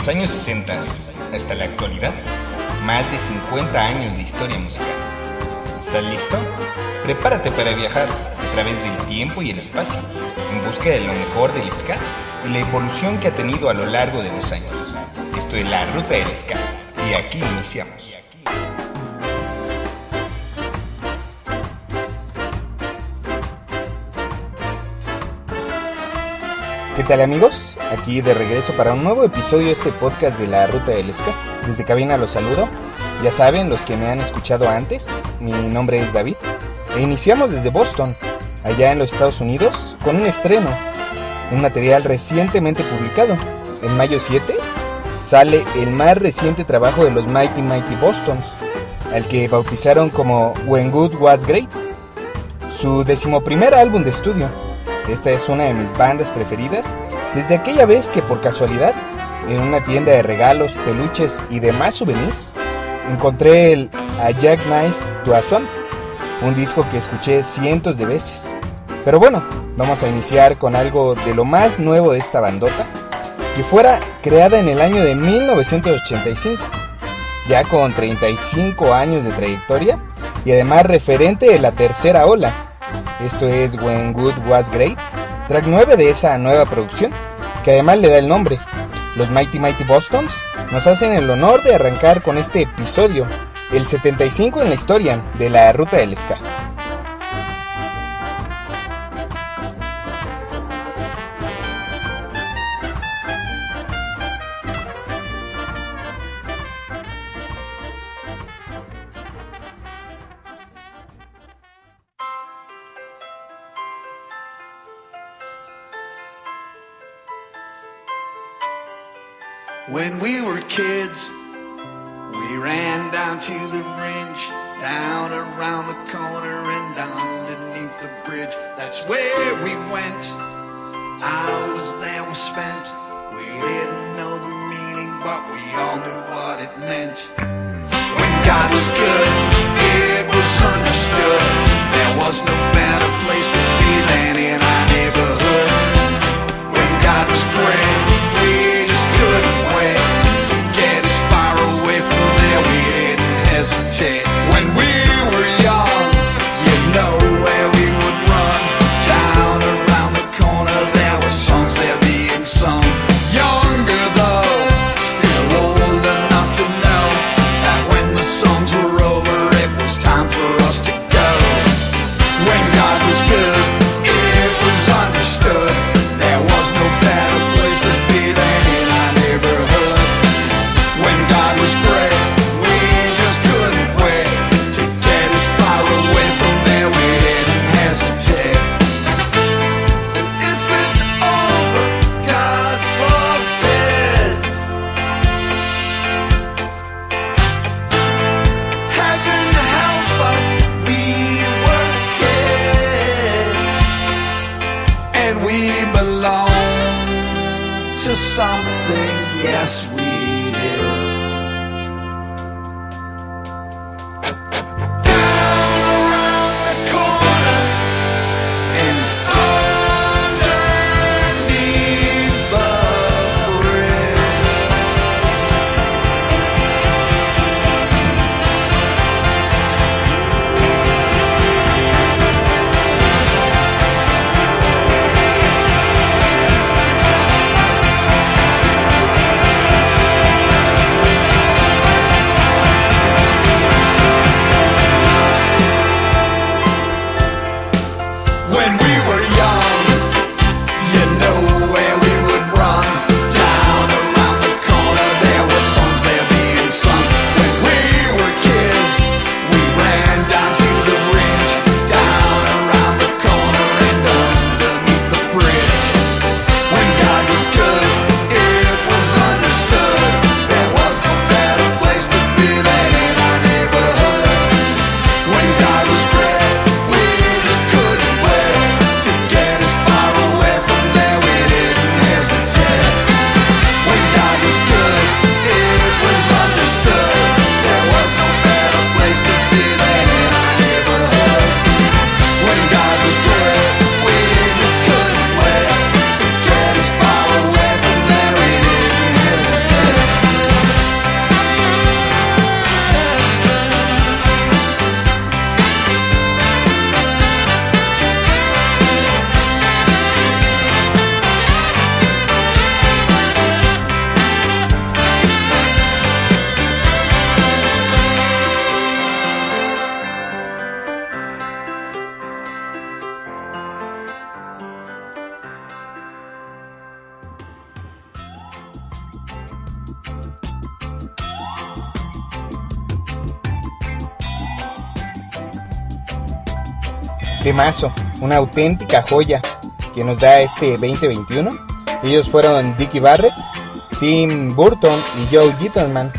Los años 60 hasta la actualidad, más de 50 años de historia musical. ¿Estás listo? Prepárate para viajar a través del tiempo y el espacio, en busca de lo mejor del ska y la evolución que ha tenido a lo largo de los años. Esto es la ruta del ska y aquí iniciamos. ¿Qué tal amigos? Aquí de regreso para un nuevo episodio de este podcast de la Ruta del Ska. Desde cabina los saludo. Ya saben, los que me han escuchado antes, mi nombre es David. E iniciamos desde Boston, allá en los Estados Unidos, con un estreno. Un material recientemente publicado. En mayo 7 sale el más reciente trabajo de los Mighty Mighty Bostons, al que bautizaron como When Good Was Great. Su decimoprimer álbum de estudio esta es una de mis bandas preferidas desde aquella vez que por casualidad, en una tienda de regalos, peluches y demás souvenirs, encontré el A Jackknife to a Swamp, un disco que escuché cientos de veces. Pero bueno, vamos a iniciar con algo de lo más nuevo de esta bandota, que fuera creada en el año de 1985, ya con 35 años de trayectoria y además referente de la tercera ola esto es When Good Was Great, track 9 de esa nueva producción, que además le da el nombre. Los Mighty Mighty Bostons nos hacen el honor de arrancar con este episodio, el 75 en la historia de la ruta del ska. Down to the ridge, down around the corner and underneath the bridge. That's where we went. Hours there were spent. We didn't know the meaning, but we all knew what it meant. When God was good, it was understood. There was no Temazo, una auténtica joya que nos da este 2021. Ellos fueron Dickie Barrett, Tim Burton y Joe Gittleman,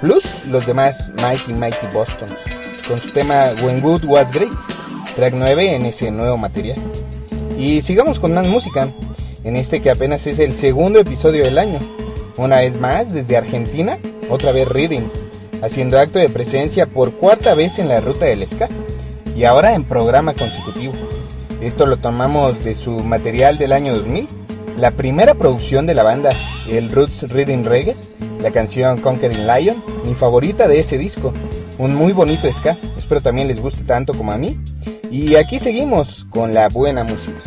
plus los demás Mighty Mighty Bostons, con su tema When Good Was Great, track 9 en ese nuevo material. Y sigamos con más música, en este que apenas es el segundo episodio del año. Una vez más, desde Argentina, otra vez Reading, haciendo acto de presencia por cuarta vez en la ruta del ska, y ahora en programa consecutivo. Esto lo tomamos de su material del año 2000, la primera producción de la banda, el Roots Reading Reggae, la canción Conquering Lion, mi favorita de ese disco, un muy bonito ska, espero también les guste tanto como a mí, y aquí seguimos con la buena música.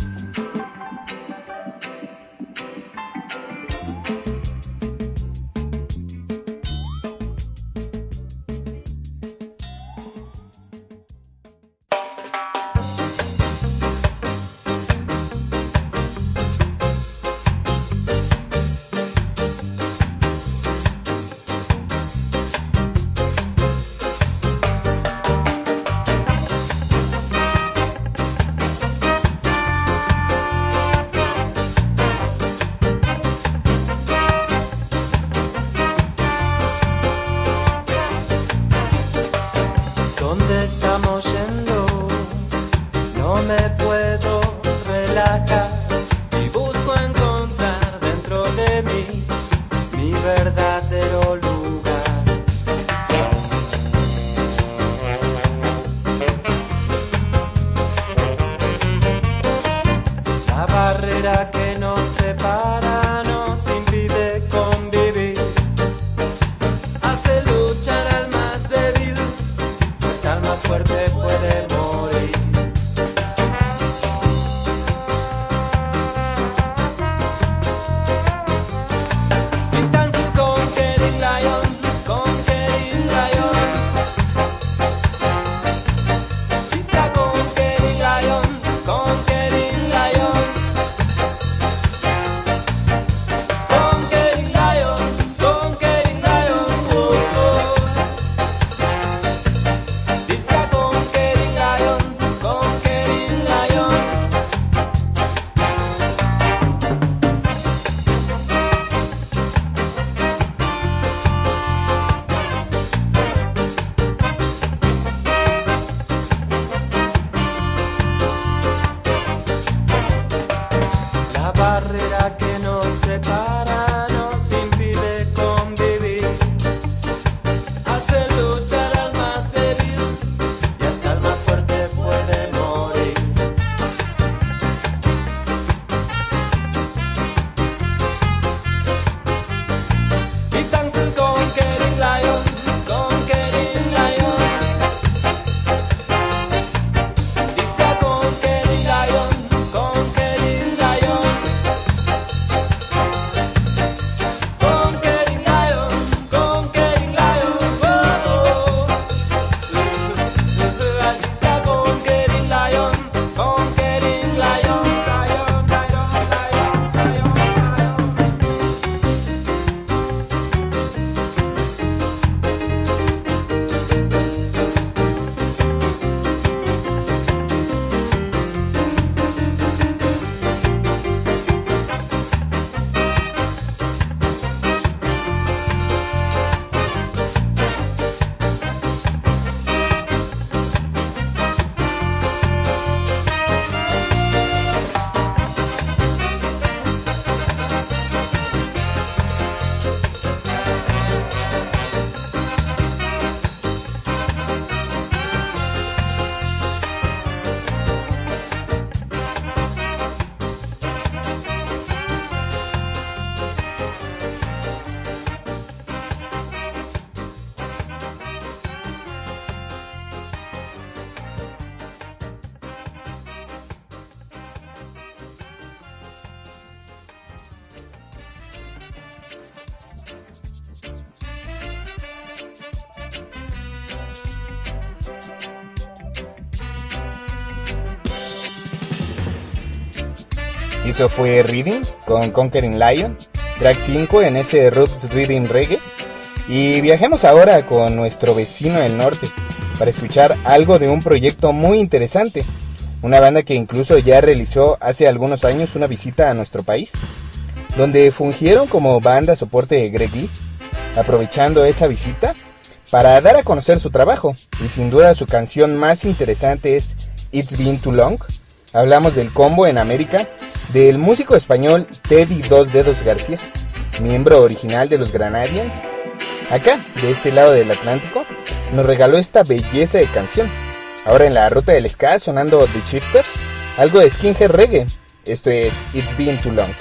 Eso fue Reading con Conquering Lion, track 5 en ese Roots Reading Reggae. Y viajemos ahora con nuestro vecino del norte para escuchar algo de un proyecto muy interesante. una banda que incluso ya realizó hace algunos años una visita a nuestro país, donde fungieron como banda soporte de Greg Lee, aprovechando esa visita para dar a conocer su trabajo, y sin duda su canción más interesante es It's Been Too Long. Hablamos del combo en América del músico español Teddy Dos Dedos García, miembro original de los Granadians. Acá, de este lado del Atlántico, nos regaló esta belleza de canción. Ahora en la ruta del ska sonando The Shifters, algo de skinhead reggae. Esto es It's Been Too Long.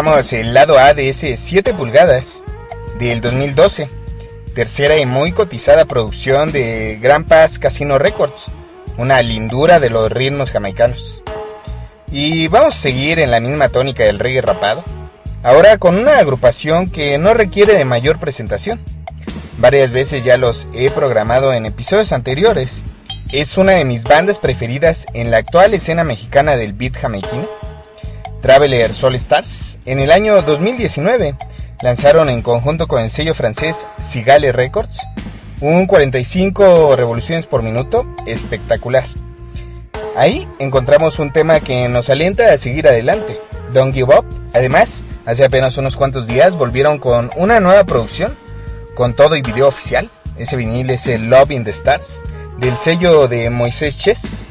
Escuchamos el lado A de ese 7 pulgadas del 2012, tercera y muy cotizada producción de Grand Pass Casino Records, una lindura de los ritmos jamaicanos. Y vamos a seguir en la misma tónica del reggae rapado, ahora con una agrupación que no requiere de mayor presentación. Varias veces ya los he programado en episodios anteriores. Es una de mis bandas preferidas en la actual escena mexicana del beat jamaiquino Traveler Soul Stars, en el año 2019 lanzaron en conjunto con el sello francés Sigale Records un 45 revoluciones por minuto espectacular. Ahí encontramos un tema que nos alienta a seguir adelante, Don't Give Up. Además, hace apenas unos cuantos días volvieron con una nueva producción, con todo y video oficial. Ese vinil es el Love in the Stars, del sello de Moisés Chess.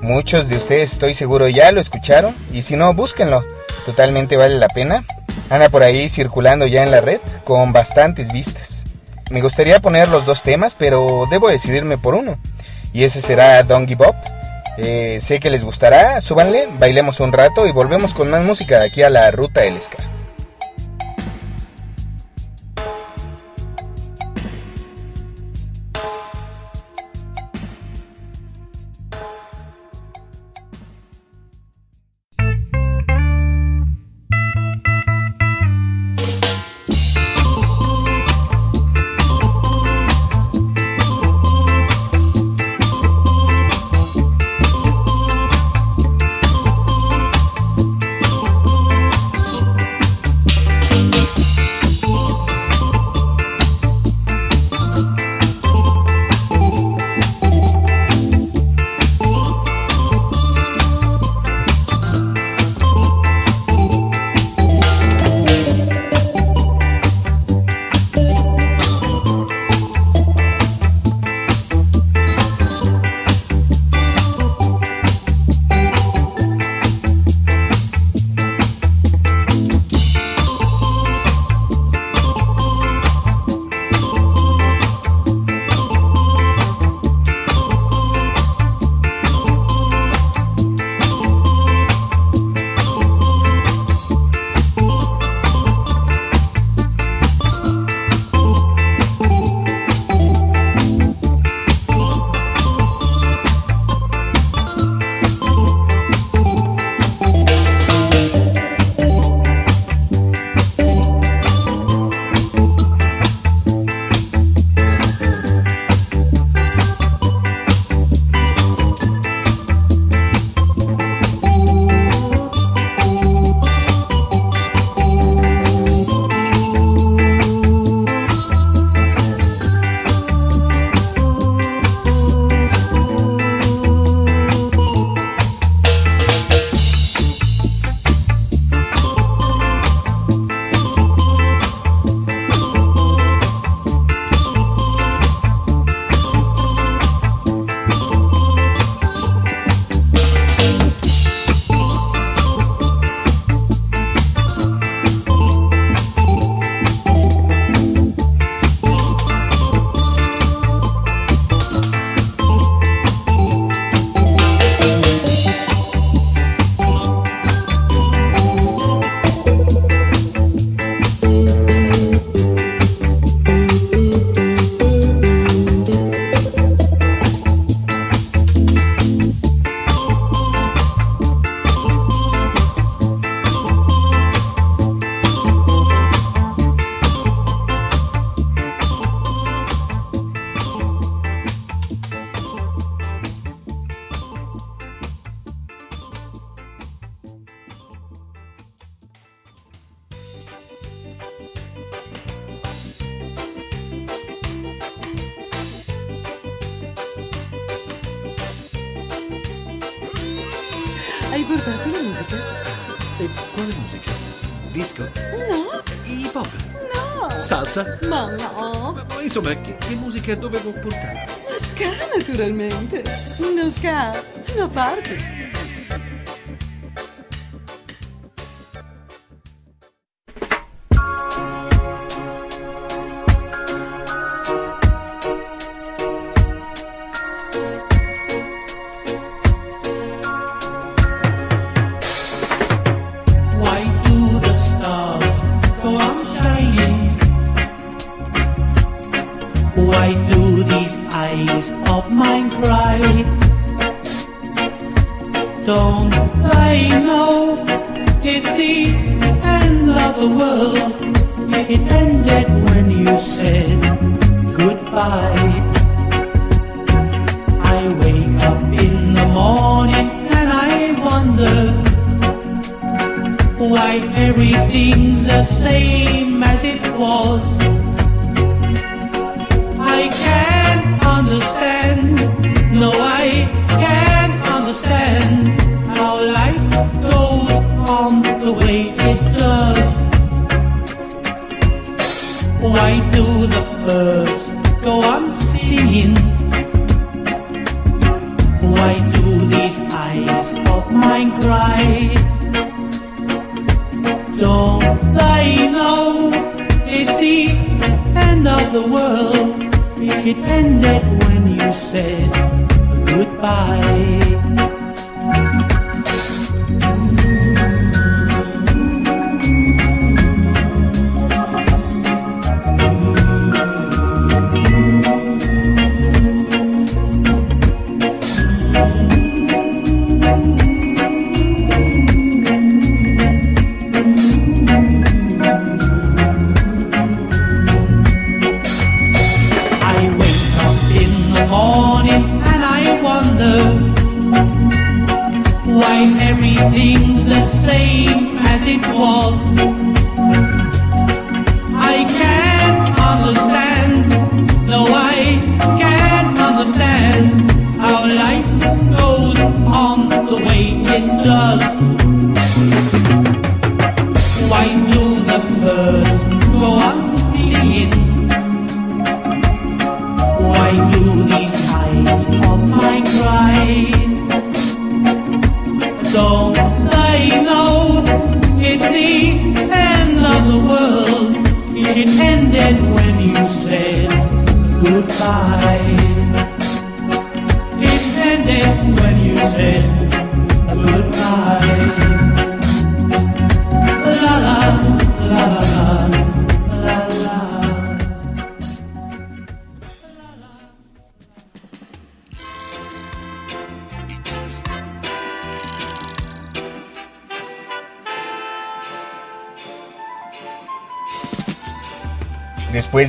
Muchos de ustedes estoy seguro ya lo escucharon y si no, búsquenlo. Totalmente vale la pena. Anda por ahí circulando ya en la red con bastantes vistas. Me gustaría poner los dos temas, pero debo decidirme por uno. Y ese será Don't Give Up. Eh, sé que les gustará, súbanle, bailemos un rato y volvemos con más música de aquí a la ruta del ska. Hai portato la musica? E quale musica? Disco? No, Hip hop? no. Salsa? Ma no. Ma insomma, che, che musica dovevo portare? Lo ska naturalmente. Lo ska. La parte. It ended when you said goodbye.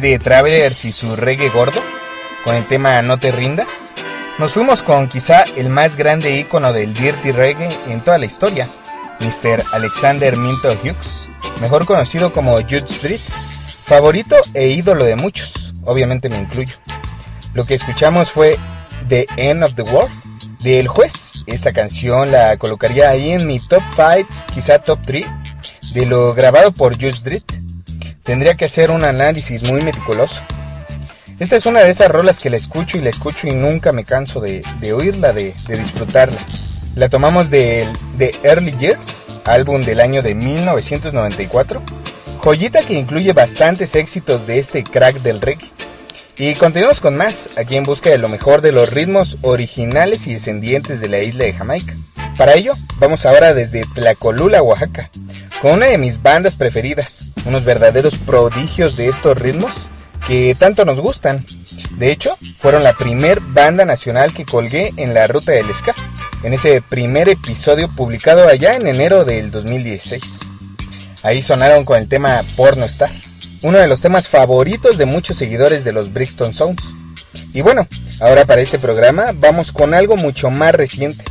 De Travelers y su reggae gordo, con el tema No te rindas, nos fuimos con quizá el más grande ícono del dirty reggae en toda la historia, Mr. Alexander Minto Hughes, mejor conocido como Jude Street, favorito e ídolo de muchos, obviamente me incluyo. Lo que escuchamos fue The End of the World de El Juez. Esta canción la colocaría ahí en mi top 5, quizá top 3, de lo grabado por Jude Street tendría que hacer un análisis muy meticuloso. Esta es una de esas rolas que la escucho y la escucho y nunca me canso de, de oírla, de, de, disfrutarla. La tomamos de, de Early Years, álbum del año de 1994, joyita que incluye bastantes éxitos de este crack del reggae. Y continuamos con más, aquí en busca de lo mejor de los ritmos originales y descendientes de la isla de Jamaica. Para ello, vamos ahora desde Tlacolula, Oaxaca, con una de mis bandas preferidas, unos verdaderos prodigios de estos ritmos que tanto nos gustan. De hecho, fueron la primer banda nacional que colgué en la ruta del ska, en ese primer episodio publicado allá en enero del 2016. Ahí sonaron con el tema Porno Star, uno de los temas favoritos de muchos seguidores de los Brixton Sounds. Y bueno, ahora para este programa vamos con algo mucho más reciente.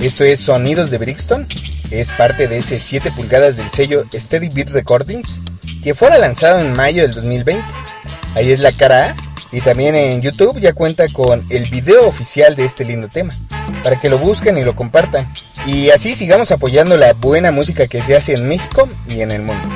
Esto es Sonidos de Brixton, es parte de ese 7 pulgadas del sello Steady Beat Recordings, que fuera lanzado en mayo del 2020. Ahí es la cara A, y también en YouTube ya cuenta con el video oficial de este lindo tema, para que lo busquen y lo compartan. Y así sigamos apoyando la buena música que se hace en México y en el mundo.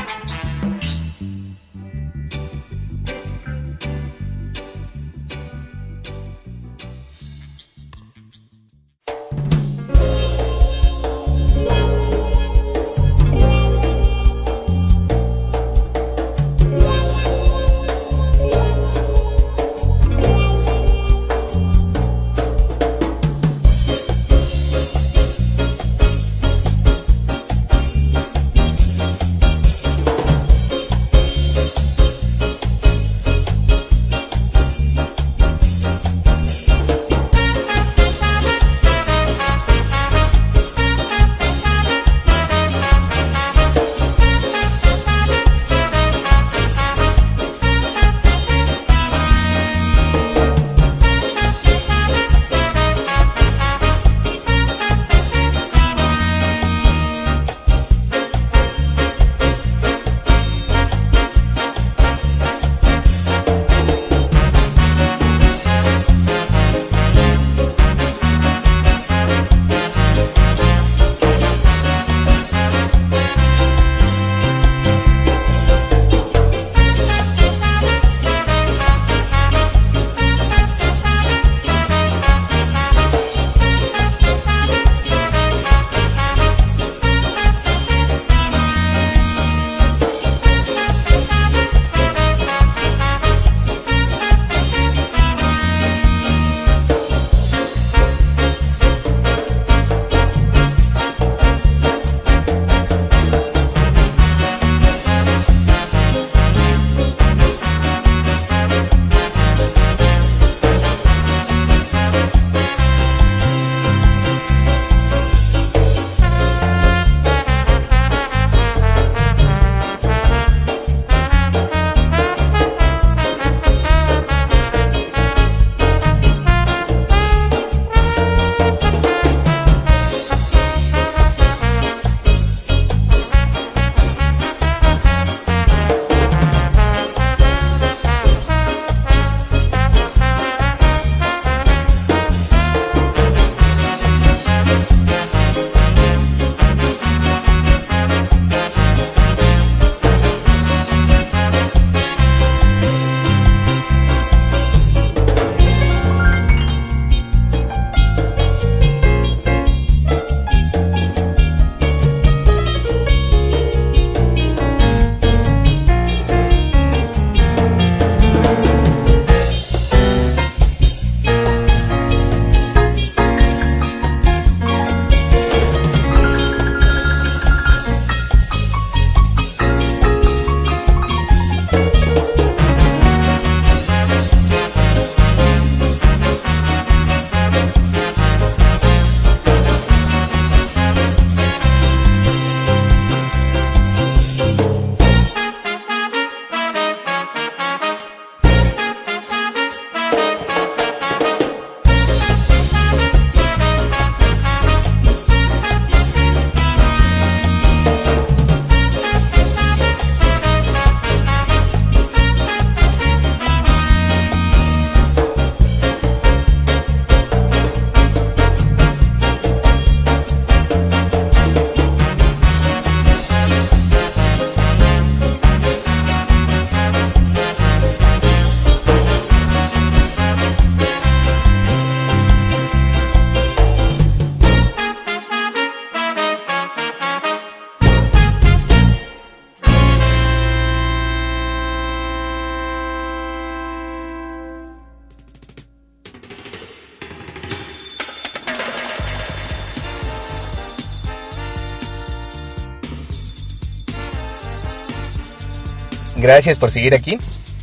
Gracias por seguir aquí.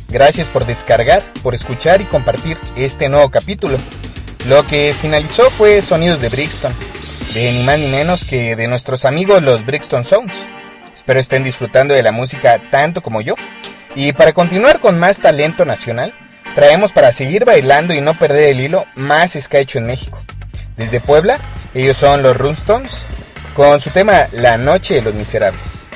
Gracias por descargar, por escuchar y compartir este nuevo capítulo. Lo que finalizó fue Sonidos de Brixton, de ni más ni menos que de nuestros amigos los Brixton Sounds. Espero estén disfrutando de la música tanto como yo. Y para continuar con más talento nacional, traemos para seguir bailando y no perder el hilo más ska hecho en México. Desde Puebla, ellos son los Runstones, con su tema La Noche de los Miserables.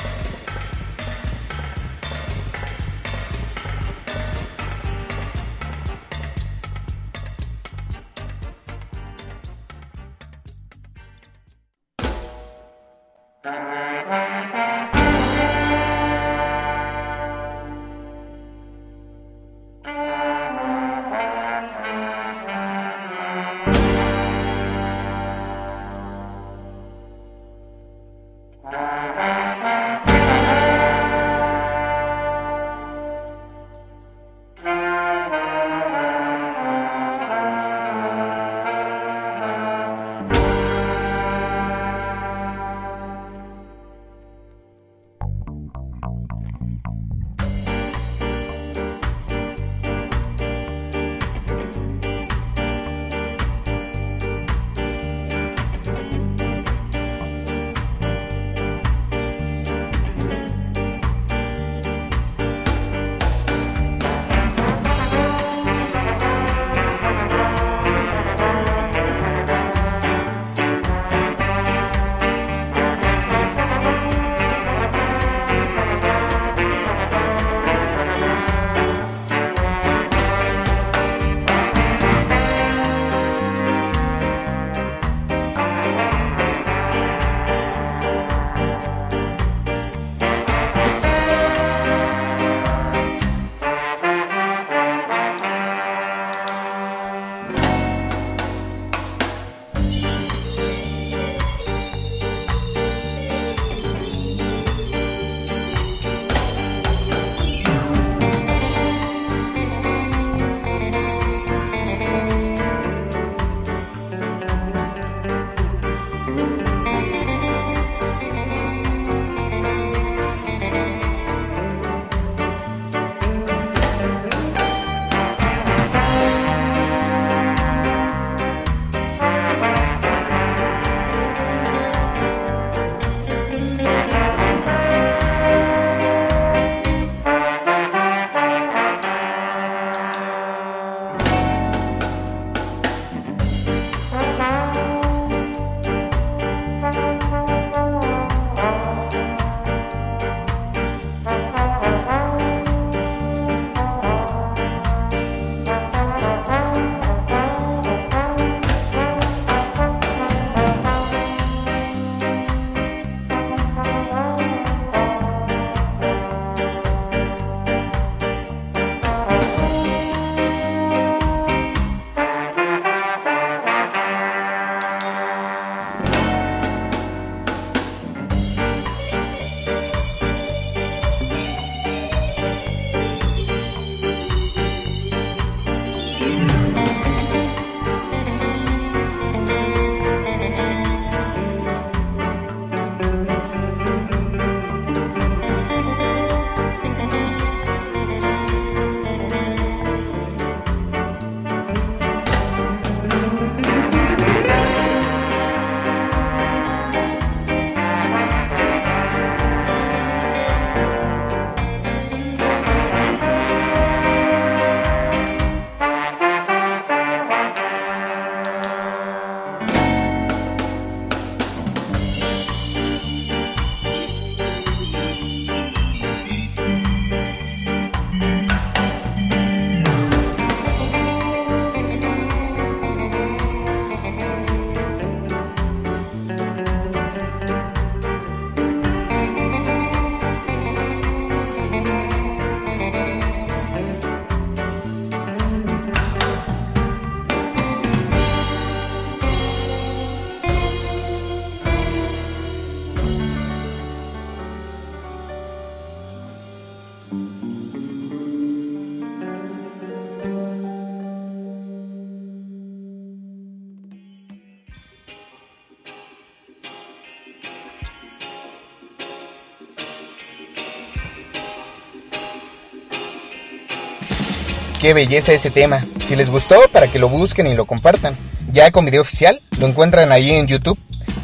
Qué belleza ese tema. Si les gustó, para que lo busquen y lo compartan. Ya con video oficial, lo encuentran ahí en YouTube.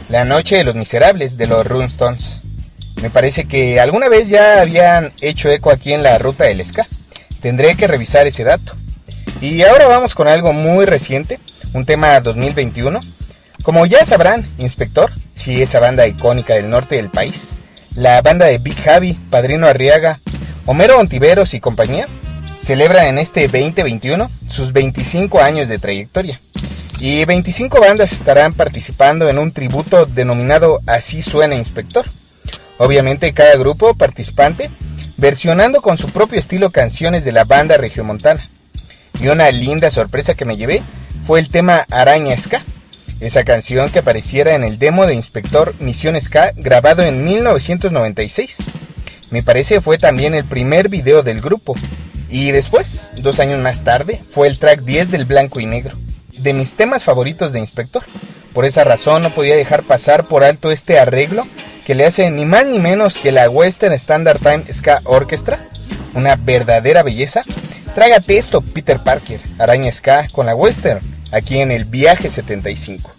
La Noche de los Miserables de los Rune Stones. Me parece que alguna vez ya habían hecho eco aquí en la ruta del ska. Tendré que revisar ese dato. Y ahora vamos con algo muy reciente, un tema 2021. Como ya sabrán, Inspector, si esa banda icónica del norte del país, la banda de Big Javi, Padrino Arriaga, Homero Ontiveros y compañía, celebran en este 2021 sus 25 años de trayectoria. Y 25 bandas estarán participando en un tributo denominado Así suena Inspector. Obviamente cada grupo participante versionando con su propio estilo canciones de la banda regiomontana. Y una linda sorpresa que me llevé fue el tema Araña Ska, esa canción que apareciera en el demo de Inspector Misión Ska grabado en 1996. Me parece fue también el primer video del grupo. Y después, dos años más tarde, fue el track 10 del Blanco y Negro, de mis temas favoritos de Inspector. Por esa razón no podía dejar pasar por alto este arreglo que le hace ni más ni menos que la Western Standard Time Ska Orchestra. Una verdadera belleza. Trágate esto, Peter Parker, Araña Ska con la Western, aquí en el Viaje 75.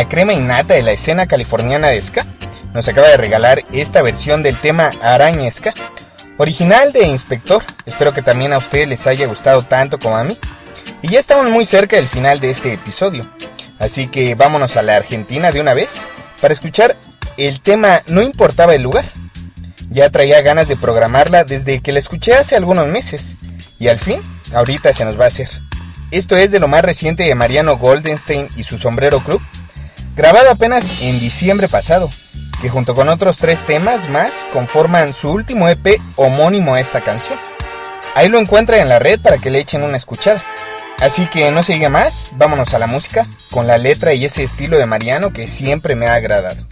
La crema innata de la escena californiana de ska, nos acaba de regalar esta versión del tema Araña Ska, original de Inspector. Espero que también a ustedes les haya gustado tanto como a mí. Y ya estamos muy cerca del final de este episodio, así que vámonos a la Argentina de una vez para escuchar el tema No importaba el lugar. Ya traía ganas de programarla desde que la escuché hace algunos meses, y al fin, ahorita se nos va a hacer. Esto es de lo más reciente de Mariano Goldenstein y su Sombrero Club, grabado apenas en diciembre pasado, que junto con otros tres temas más conforman su último EP homónimo a esta canción. Ahí lo encuentra en la red para que le echen una escuchada. Así que no se diga más, vámonos a la música, con la letra y ese estilo de Mariano que siempre me ha agradado.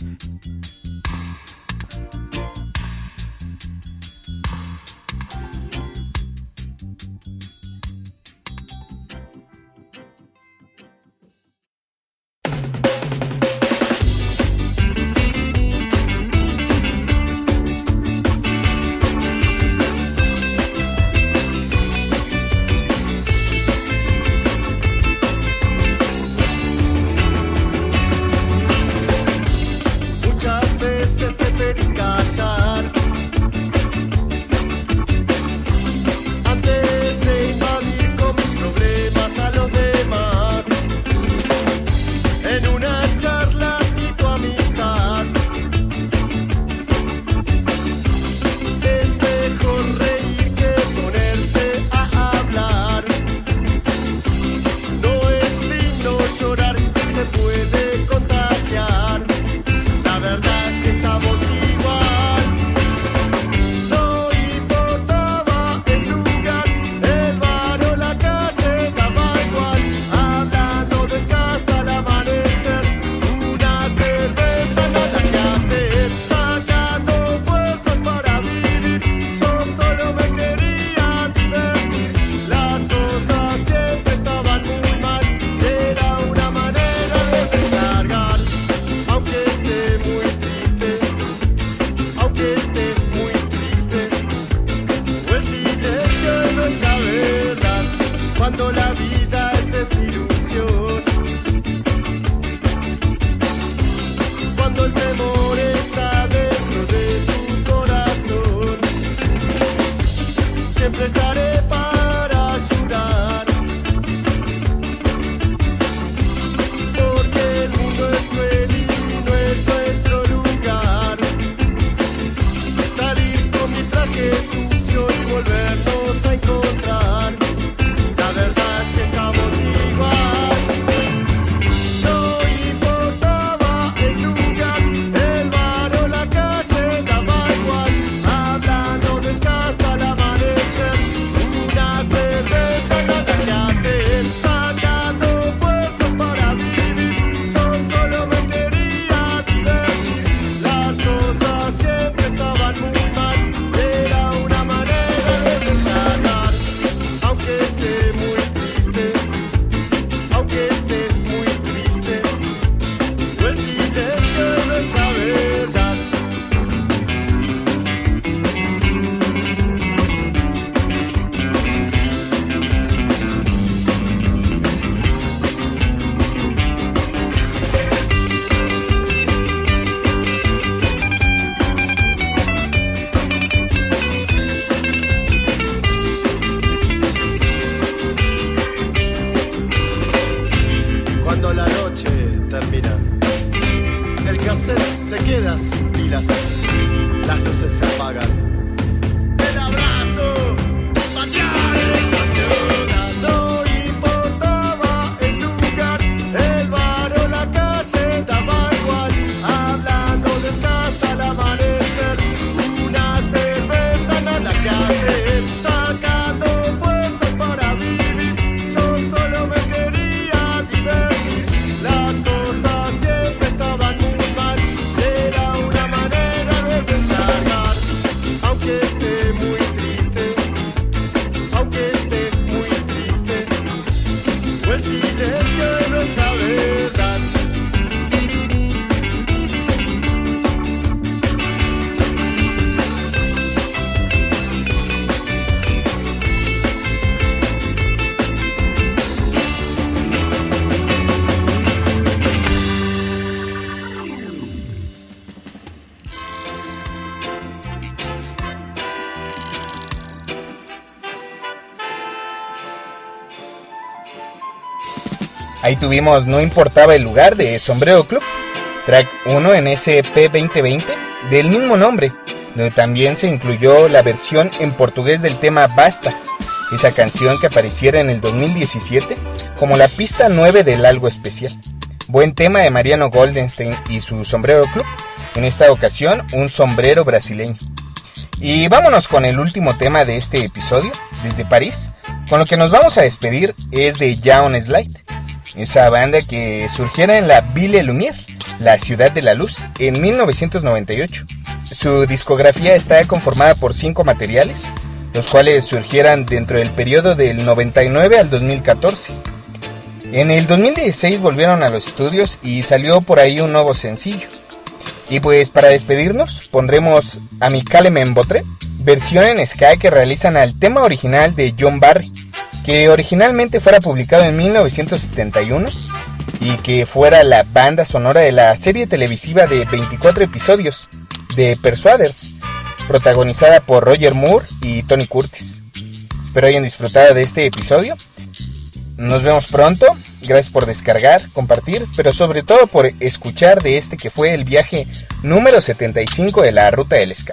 Tuvimos No importaba el lugar de Sombrero Club, track 1 en SP 2020 del mismo nombre, donde también se incluyó la versión en portugués del tema Basta, esa canción que apareciera en el 2017 como la pista 9 del algo especial. Buen tema de Mariano Goldenstein y su Sombrero Club, en esta ocasión un sombrero brasileño. Y vámonos con el último tema de este episodio, desde París. Con lo que nos vamos a despedir es de Jaon Slide, esa banda que surgiera en la Ville Lumière, la ciudad de la luz, en 1998. Su discografía está conformada por cinco materiales, los cuales surgieran dentro del periodo del 99 al 2014. En el 2016 volvieron a los estudios y salió por ahí un nuevo sencillo. Y pues para despedirnos pondremos a mi en Botre, versión en Sky que realizan al tema original de John Barry, que originalmente fuera publicado en 1971 y que fuera la banda sonora de la serie televisiva de 24 episodios de Persuaders, protagonizada por Roger Moore y Tony Curtis. Espero hayan disfrutado de este episodio. Nos vemos pronto. Gracias por descargar, compartir, pero sobre todo por escuchar de este que fue el viaje número 75 de la Ruta del Ska.